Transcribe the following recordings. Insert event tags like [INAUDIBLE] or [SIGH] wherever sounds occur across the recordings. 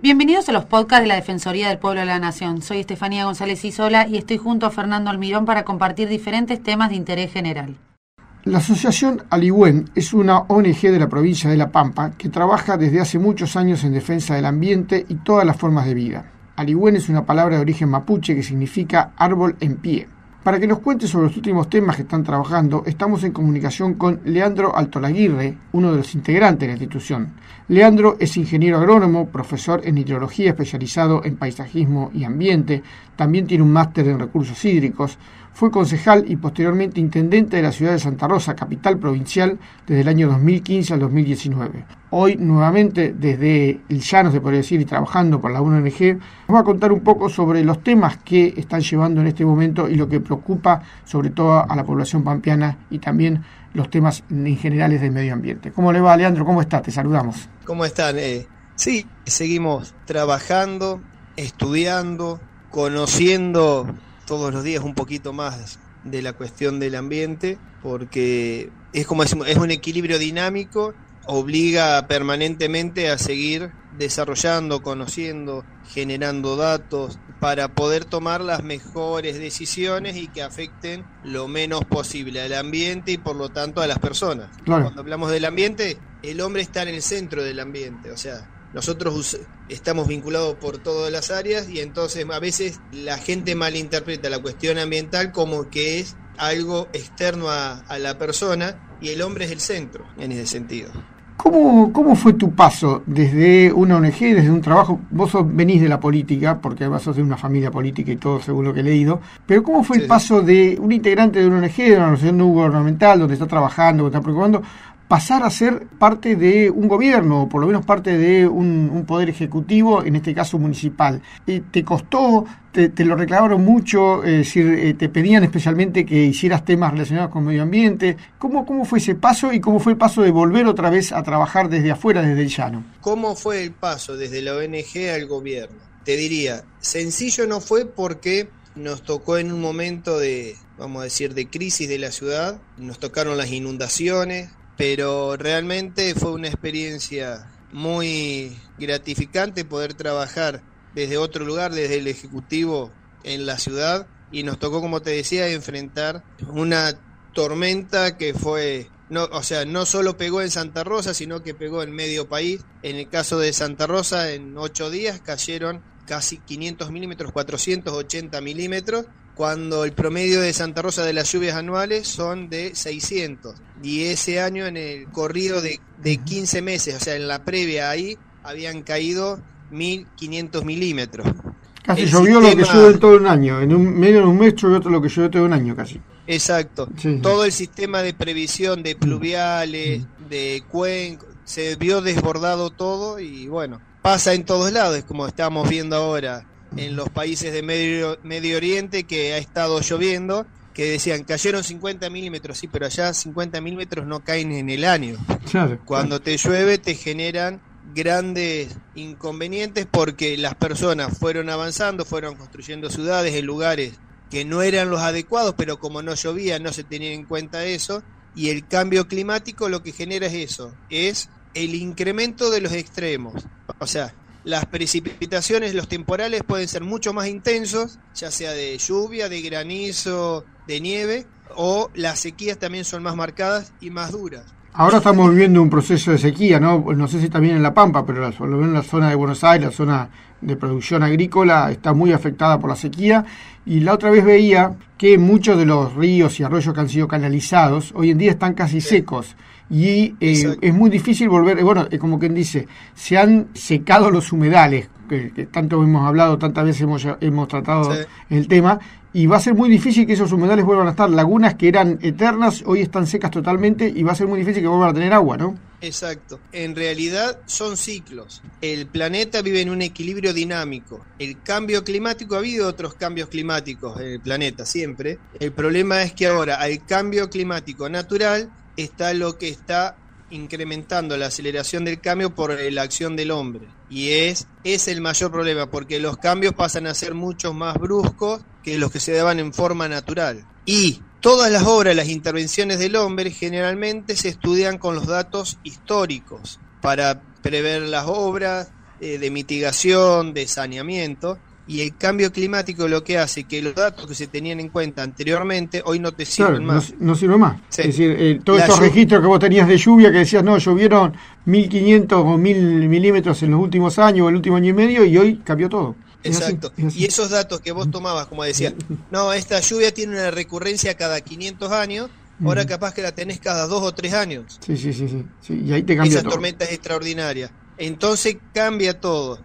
Bienvenidos a los podcasts de la Defensoría del Pueblo de la Nación. Soy Estefanía González Isola y estoy junto a Fernando Almirón para compartir diferentes temas de interés general. La Asociación Aligüen es una ONG de la provincia de La Pampa que trabaja desde hace muchos años en defensa del ambiente y todas las formas de vida. Aligüen es una palabra de origen mapuche que significa árbol en pie. Para que nos cuente sobre los últimos temas que están trabajando, estamos en comunicación con Leandro Altolaguirre, uno de los integrantes de la institución. Leandro es ingeniero agrónomo, profesor en hidrología especializado en paisajismo y ambiente, también tiene un máster en recursos hídricos, fue concejal y posteriormente intendente de la ciudad de Santa Rosa, capital provincial, desde el año 2015 al 2019. Hoy, nuevamente, desde el llano, se podría decir, y trabajando por la UNG, nos va a contar un poco sobre los temas que están llevando en este momento y lo que preocupa sobre todo a la población pampeana y también los temas en generales del medio ambiente. ¿Cómo le va, Leandro? ¿Cómo está? Te saludamos. ¿Cómo están? Eh, sí, seguimos trabajando, estudiando, conociendo todos los días un poquito más de la cuestión del ambiente, porque es como es un equilibrio dinámico, obliga permanentemente a seguir desarrollando, conociendo, generando datos para poder tomar las mejores decisiones y que afecten lo menos posible al ambiente y por lo tanto a las personas. Cuando hablamos del ambiente, el hombre está en el centro del ambiente, o sea, nosotros estamos vinculados por todas las áreas y entonces a veces la gente malinterpreta la cuestión ambiental como que es algo externo a, la persona y el hombre es el centro en ese sentido. ¿Cómo, ¿Cómo fue tu paso desde una ONG, desde un trabajo? Vos venís de la política, porque además sos de una familia política y todo según lo que he leído, pero ¿cómo fue el paso de un integrante de una ONG, de una organización no gubernamental, donde está trabajando, donde está preocupando, pasar a ser parte de un gobierno, o por lo menos parte de un, poder ejecutivo, en este caso municipal. Eh, ¿Te costó? Te, lo reclamaron mucho? Es decir, eh, ¿te pedían especialmente que hicieras temas relacionados con medio ambiente? ¿Cómo, ¿Cómo fue ese paso y cómo fue el paso de volver otra vez a trabajar desde afuera, desde el llano? ¿Cómo fue el paso desde la ONG al gobierno? Te diría, sencillo no fue porque nos tocó en un momento de, vamos a decir, de crisis de la ciudad, nos tocaron las inundaciones, pero realmente fue una experiencia muy gratificante poder trabajar desde otro lugar, desde el Ejecutivo en la ciudad, y nos tocó, como te decía, enfrentar una tormenta que fue, no, o sea, no solo pegó en Santa Rosa, sino que pegó en medio país. En el caso de Santa Rosa, en ocho días cayeron casi 500 milímetros, 480 milímetros, cuando el promedio de Santa Rosa de las lluvias anuales son de 600. Y ese año en el corrido de, de 15 meses, o sea, en la previa ahí, habían caído 1500 milímetros. Casi llovió lo que llueve todo un año, en un, medio de un mes llovió lo que llueve todo un año casi. Exacto. Todo el sistema de previsión de pluviales, de cuencos, se vio desbordado todo y bueno, pasa en todos lados, como estamos viendo ahora en los países de Medio, Medio Oriente que ha estado lloviendo, que decían, cayeron 50 milímetros, sí, pero allá 50 milímetros no caen en el año. Cuando te llueve te generan grandes inconvenientes porque las personas fueron avanzando, fueron construyendo ciudades en lugares que no eran los adecuados, pero como no llovía no se tenía en cuenta eso, y el cambio climático lo que genera es eso, es el incremento de los extremos. O sea, las precipitaciones, los temporales pueden ser mucho más intensos, ya sea de lluvia, de granizo, de nieve, o las sequías también son más marcadas y más duras. Ahora estamos viviendo un proceso de sequía, ¿no? No sé si también en La Pampa, pero por lo menos la zona de Buenos Aires, la zona de producción agrícola, está muy afectada por la sequía. Y la otra vez veía que muchos de los ríos y arroyos que han sido canalizados hoy en día están casi secos y eh, es muy difícil volver, bueno, es como quien dice, se han secado los humedales, que, tanto hemos hablado, tantas veces hemos, hemos tratado el tema, y va a ser muy difícil que esos humedales vuelvan a estar. Lagunas que eran eternas hoy están secas totalmente y va a ser muy difícil que vuelvan a tener agua, ¿no? Exacto. En realidad son ciclos. El planeta vive en un equilibrio dinámico. El cambio climático, ha habido otros cambios climáticos en el planeta siempre. El problema es que ahora al cambio climático natural está lo que está incrementando la aceleración del cambio por la acción del hombre. Y es, es el mayor problema, porque los cambios pasan a ser mucho más bruscos que los que se daban en forma natural. Y todas las obras, las intervenciones del hombre generalmente se estudian con los datos históricos para prever las obras eh, de mitigación, de saneamiento y el cambio climático lo que hace que los datos que se tenían en cuenta anteriormente hoy no te sirven más. No, sirven más. Es decir, eh, todos esos registros que vos tenías de lluvia que decías, no, llovieron 1500 o 1000 milímetros en los últimos años o el último año y medio y hoy cambió todo. Exacto. y esos datos que vos tomabas, como decías, no, esta lluvia tiene una recurrencia cada 500 años, ahora capaz que la tenés cada dos o tres años. Sí, sí, sí, sí. y ahí te cambia Esa tormenta es extraordinaria. Entonces cambia todo.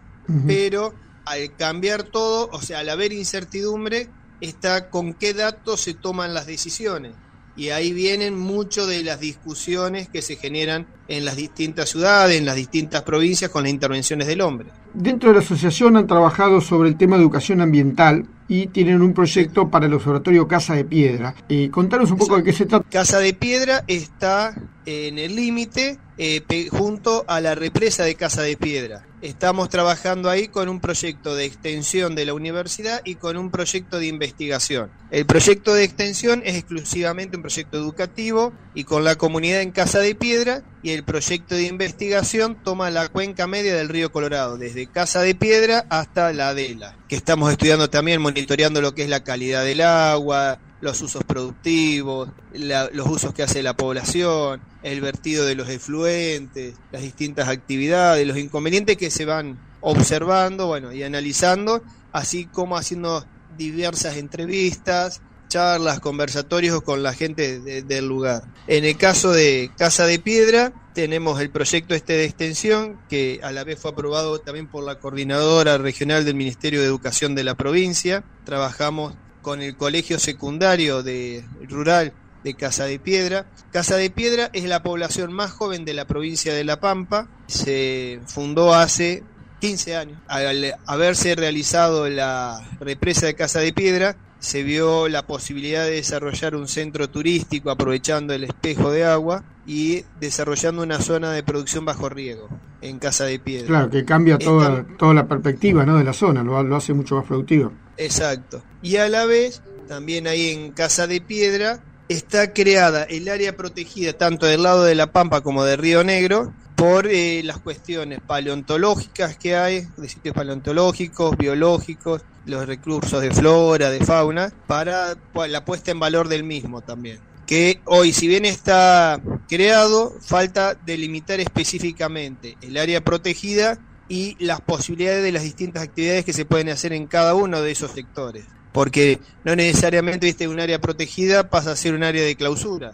Pero al cambiar todo, o sea, al haber incertidumbre, está con qué datos se toman las decisiones. Y ahí vienen mucho de las discusiones que se generan en las distintas ciudades, en las distintas provincias con las intervenciones del hombre. Dentro de la asociación han trabajado sobre el tema de educación ambiental y tienen un proyecto para el observatorio Casa de Piedra. Eh, contanos un poco de qué se trata. Casa de Piedra está en el límite eh, junto a la represa de Casa de Piedra. Estamos trabajando ahí con un proyecto de extensión de la universidad y con un proyecto de investigación. El proyecto de extensión es exclusivamente un proyecto educativo y con la comunidad en Casa de Piedra y el proyecto de investigación toma la cuenca media del río Colorado, desde Casa de Piedra hasta la Adela, que estamos estudiando también, monitoreando lo que es la calidad del agua, los usos productivos, los usos que hace la población, el vertido de los efluentes, las distintas actividades, los inconvenientes que se van observando, bueno, y analizando, así como haciendo diversas entrevistas, charlas, conversatorios con la gente del lugar. En el caso de Casa de Piedra, tenemos el proyecto este de extensión, que a la vez fue aprobado también por la coordinadora regional del Ministerio de Educación de la provincia. Trabajamos con el colegio secundario de rural de Casa de Piedra. Casa de Piedra es la población más joven de la provincia de La Pampa. Se fundó hace 15 años. Al haberse realizado la represa de Casa de Piedra, se vio la posibilidad de desarrollar un centro turístico aprovechando el espejo de agua y desarrollando una zona de producción bajo riego en Casa de Piedra. Claro, que cambia toda, toda la perspectiva ¿no? de la zona, lo, lo hace mucho más productivo. Exacto. Y a la vez, también ahí en Casa de Piedra, está creada el área protegida tanto del lado de La Pampa como de Río Negro por eh, las cuestiones paleontológicas que hay, de sitios paleontológicos, biológicos, los recursos de flora, de fauna, para la puesta en valor del mismo también. Que hoy, si bien está creado, falta delimitar específicamente el área protegida y las posibilidades de las distintas actividades que se pueden hacer en cada uno de esos sectores. Porque no necesariamente ¿viste? un área protegida pasa a ser un área de clausura.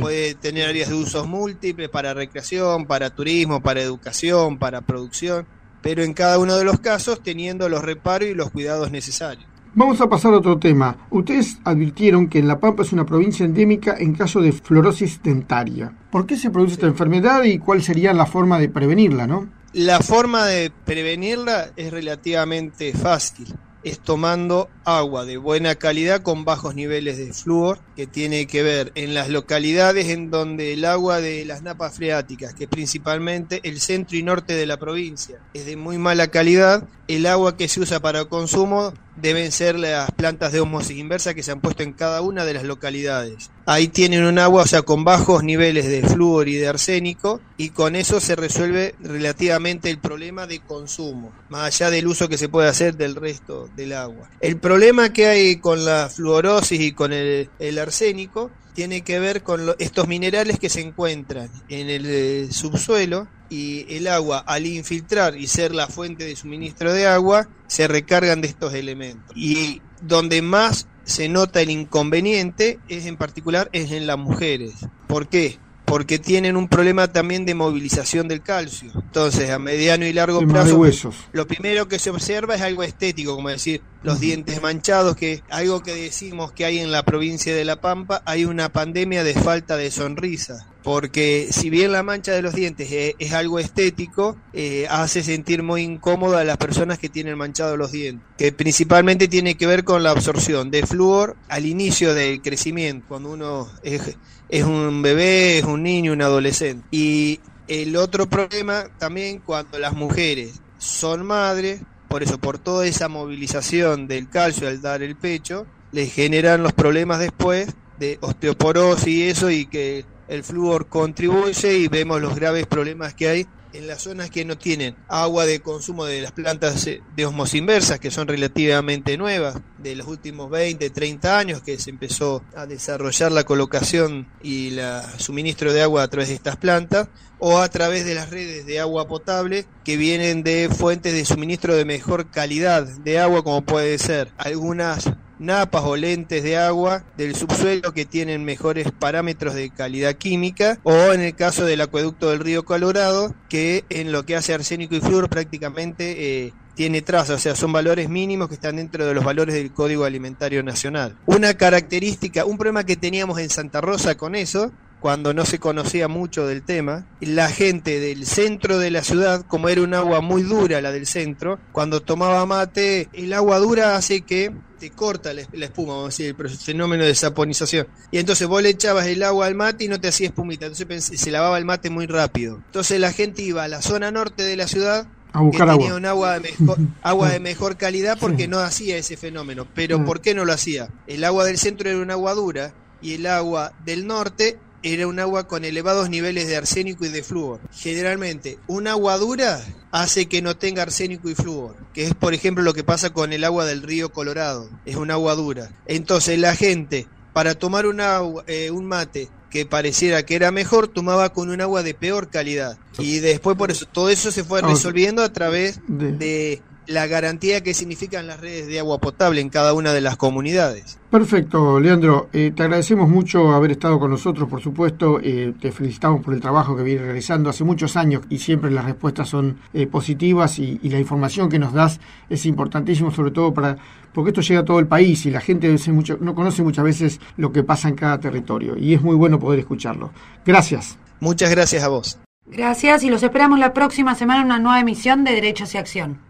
Puede tener áreas de usos múltiples para recreación, para turismo, para educación, para producción, pero en cada uno de los casos teniendo los reparos y los cuidados necesarios. Vamos a pasar a otro tema. Ustedes advirtieron que en La Pampa es una provincia endémica en caso de fluorosis dentaria. ¿Por qué se produce esta enfermedad y cuál sería la forma de prevenirla, no? La forma de prevenirla es relativamente fácil. Es tomando agua de buena calidad con bajos niveles de flúor, que tiene que ver en las localidades en donde el agua de las napas freáticas, que principalmente el centro y norte de la provincia, es de muy mala calidad, el agua que se usa para consumo deben ser las plantas de osmosis inversa que se han puesto en cada una de las localidades. Ahí tienen un agua, o sea, con bajos niveles de flúor y de arsénico, y con eso se resuelve relativamente el problema de consumo, más allá del uso que se puede hacer del resto del agua. El problema que hay con la fluorosis y con el, arsénico tiene que ver con estos minerales que se encuentran en el eh, subsuelo y el agua al infiltrar y ser la fuente de suministro de agua se recargan de estos elementos. Y donde más se nota el inconveniente es en particular es en las mujeres. ¿Por qué? Porque tienen un problema también de movilización del calcio. Entonces, a mediano y largo plazo, lo primero que se observa es algo estético, como decir, los dientes manchados, que algo que decimos que hay en la provincia de La Pampa, hay una pandemia de falta de sonrisa porque si bien la mancha de los dientes es, algo estético, eh, hace sentir muy incómodo a las personas que tienen manchado los dientes, que principalmente tiene que ver con la absorción de flúor al inicio del crecimiento, cuando uno es, es un bebé, es un niño, un adolescente. Y el otro problema también cuando las mujeres son madres, por eso, por toda esa movilización del calcio al dar el pecho, les generan los problemas después de osteoporosis y eso, y que el flúor contribuye y vemos los graves problemas que hay en las zonas que no tienen agua de consumo de las plantas de osmosis inversas, que son relativamente nuevas, de los últimos 20, 30 años que se empezó a desarrollar la colocación y el suministro de agua a través de estas plantas, o a través de las redes de agua potable que vienen de fuentes de suministro de mejor calidad de agua, como puede ser algunas napas o lentes de agua del subsuelo que tienen mejores parámetros de calidad química o en el caso del acueducto del río Colorado que en lo que hace arsénico y flúor prácticamente eh, tiene traza, o sea, son valores mínimos que están dentro de los valores del Código Alimentario Nacional. Una característica, un problema que teníamos en Santa Rosa con eso cuando no se conocía mucho del tema, la gente del centro de la ciudad, como era un agua muy dura la del centro, cuando tomaba mate, el agua dura hace que te corta la, espuma, vamos a decir, el fenómeno de saponización. Y entonces vos le echabas el agua al mate y no te hacía espumita, entonces se lavaba el mate muy rápido. Entonces la gente iba a la zona norte de la ciudad a buscar que tenía un agua de mejor, [LAUGHS] agua de mejor calidad porque no hacía ese fenómeno. Pero ¿por qué no lo hacía? El agua del centro era un agua dura y el agua del norte era un agua con elevados niveles de arsénico y de flúor. Generalmente, un agua dura hace que no tenga arsénico y flúor, que es por ejemplo lo que pasa con el agua del río Colorado, es un agua dura. Entonces la gente, para tomar un, agua, eh, un mate que pareciera que era mejor, tomaba con un agua de peor calidad. Y después por eso, todo eso se fue resolviendo a través de la garantía que significan las redes de agua potable en cada una de las comunidades. Perfecto, Leandro. Eh, te agradecemos mucho haber estado con nosotros, por supuesto. Eh, te felicitamos por el trabajo que vienes realizando hace muchos años y siempre las respuestas son eh, positivas y, la información que nos das es importantísimo, sobre todo para porque esto llega a todo el país y la gente mucho, no conoce muchas veces lo que pasa en cada territorio y es muy bueno poder escucharlo. Gracias. Muchas gracias a vos. Gracias y los esperamos la próxima semana en una nueva emisión de Derechos y Acción.